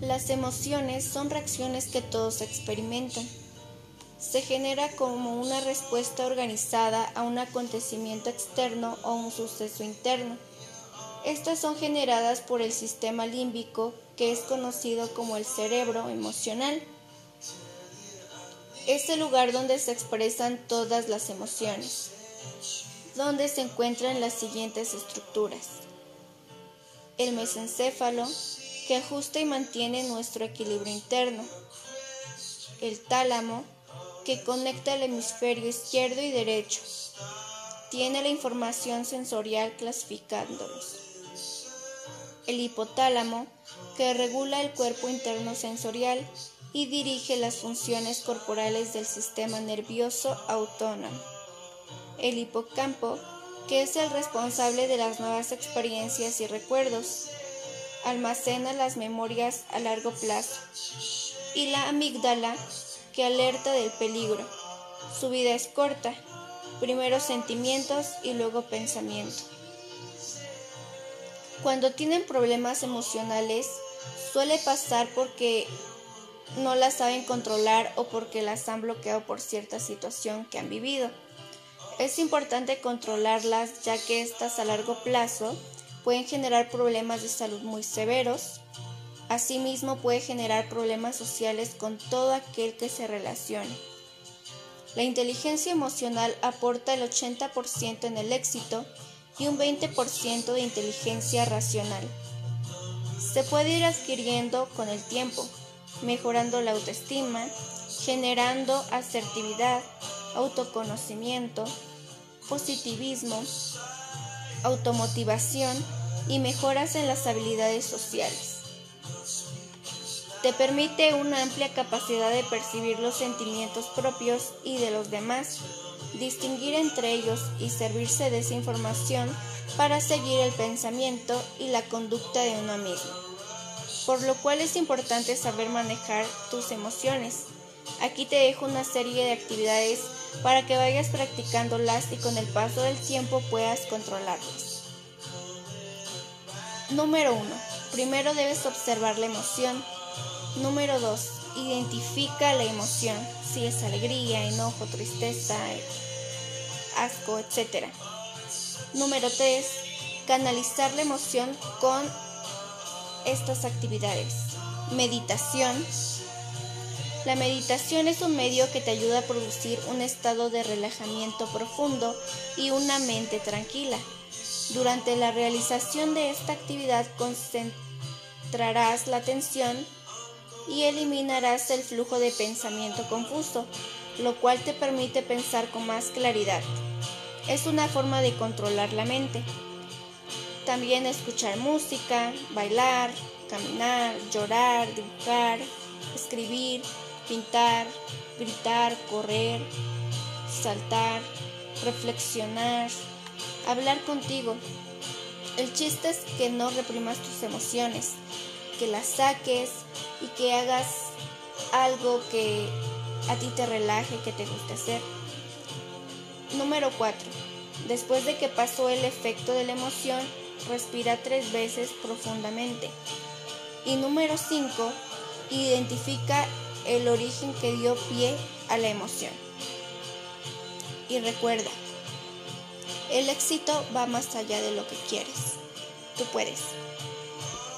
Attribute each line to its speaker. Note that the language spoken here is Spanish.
Speaker 1: Las emociones son reacciones que todos experimentan. Se genera como una respuesta organizada a un acontecimiento externo o un suceso interno. Estas son generadas por el sistema límbico, que es conocido como el cerebro emocional. Es el lugar donde se expresan todas las emociones, donde se encuentran las siguientes estructuras. El mesencéfalo, que ajusta y mantiene nuestro equilibrio interno. El tálamo, que conecta el hemisferio izquierdo y derecho. Tiene la información sensorial clasificándolos. El hipotálamo, que regula el cuerpo interno sensorial y dirige las funciones corporales del sistema nervioso autónomo. El hipocampo, que es el responsable de las nuevas experiencias y recuerdos almacena las memorias a largo plazo, y la amígdala que alerta del peligro. Su vida es corta, primero sentimientos y luego pensamiento. Cuando tienen problemas emocionales, suele pasar porque no las saben controlar o porque las han bloqueado por cierta situación que han vivido. Es importante controlarlas ya que estas a largo plazo pueden generar problemas de salud muy severos. Asimismo puede generar problemas sociales con todo aquel que se relacione. La inteligencia emocional aporta el 80% en el éxito y un 20% de inteligencia racional. Se puede ir adquiriendo con el tiempo, mejorando la autoestima, generando asertividad, autoconocimiento, positivismo, automotivación y mejoras en las habilidades sociales. Te permite una amplia capacidad de percibir los sentimientos propios y de los demás, distinguir entre ellos y servirse de esa información para seguir el pensamiento y la conducta de uno mismo. Por lo cual es importante saber manejar tus emociones. Aquí te dejo una serie de actividades para que vayas practicándolas y con el paso del tiempo puedas controlarlas. Número 1. Primero debes observar la emoción. Número 2. Identifica la emoción, si es alegría, enojo, tristeza, asco, etc. Número 3. Canalizar la emoción con estas actividades. Meditación, la meditación es un medio que te ayuda a producir un estado de relajamiento profundo y una mente tranquila. Durante la realización de esta actividad concentrarás la atención y eliminarás el flujo de pensamiento confuso, lo cual te permite pensar con más claridad. Es una forma de controlar la mente. También escuchar música, bailar, caminar, llorar, dibujar, escribir, pintar, gritar, correr, saltar, reflexionar, hablar contigo. El chiste es que no reprimas tus emociones, que las saques y que hagas algo que a ti te relaje, que te guste hacer. Número 4. Después de que pasó el efecto de la emoción, respira tres veces profundamente. Y número 5. Identifica el origen que dio pie a la emoción. Y recuerda, el éxito va más allá de lo que quieres. Tú puedes.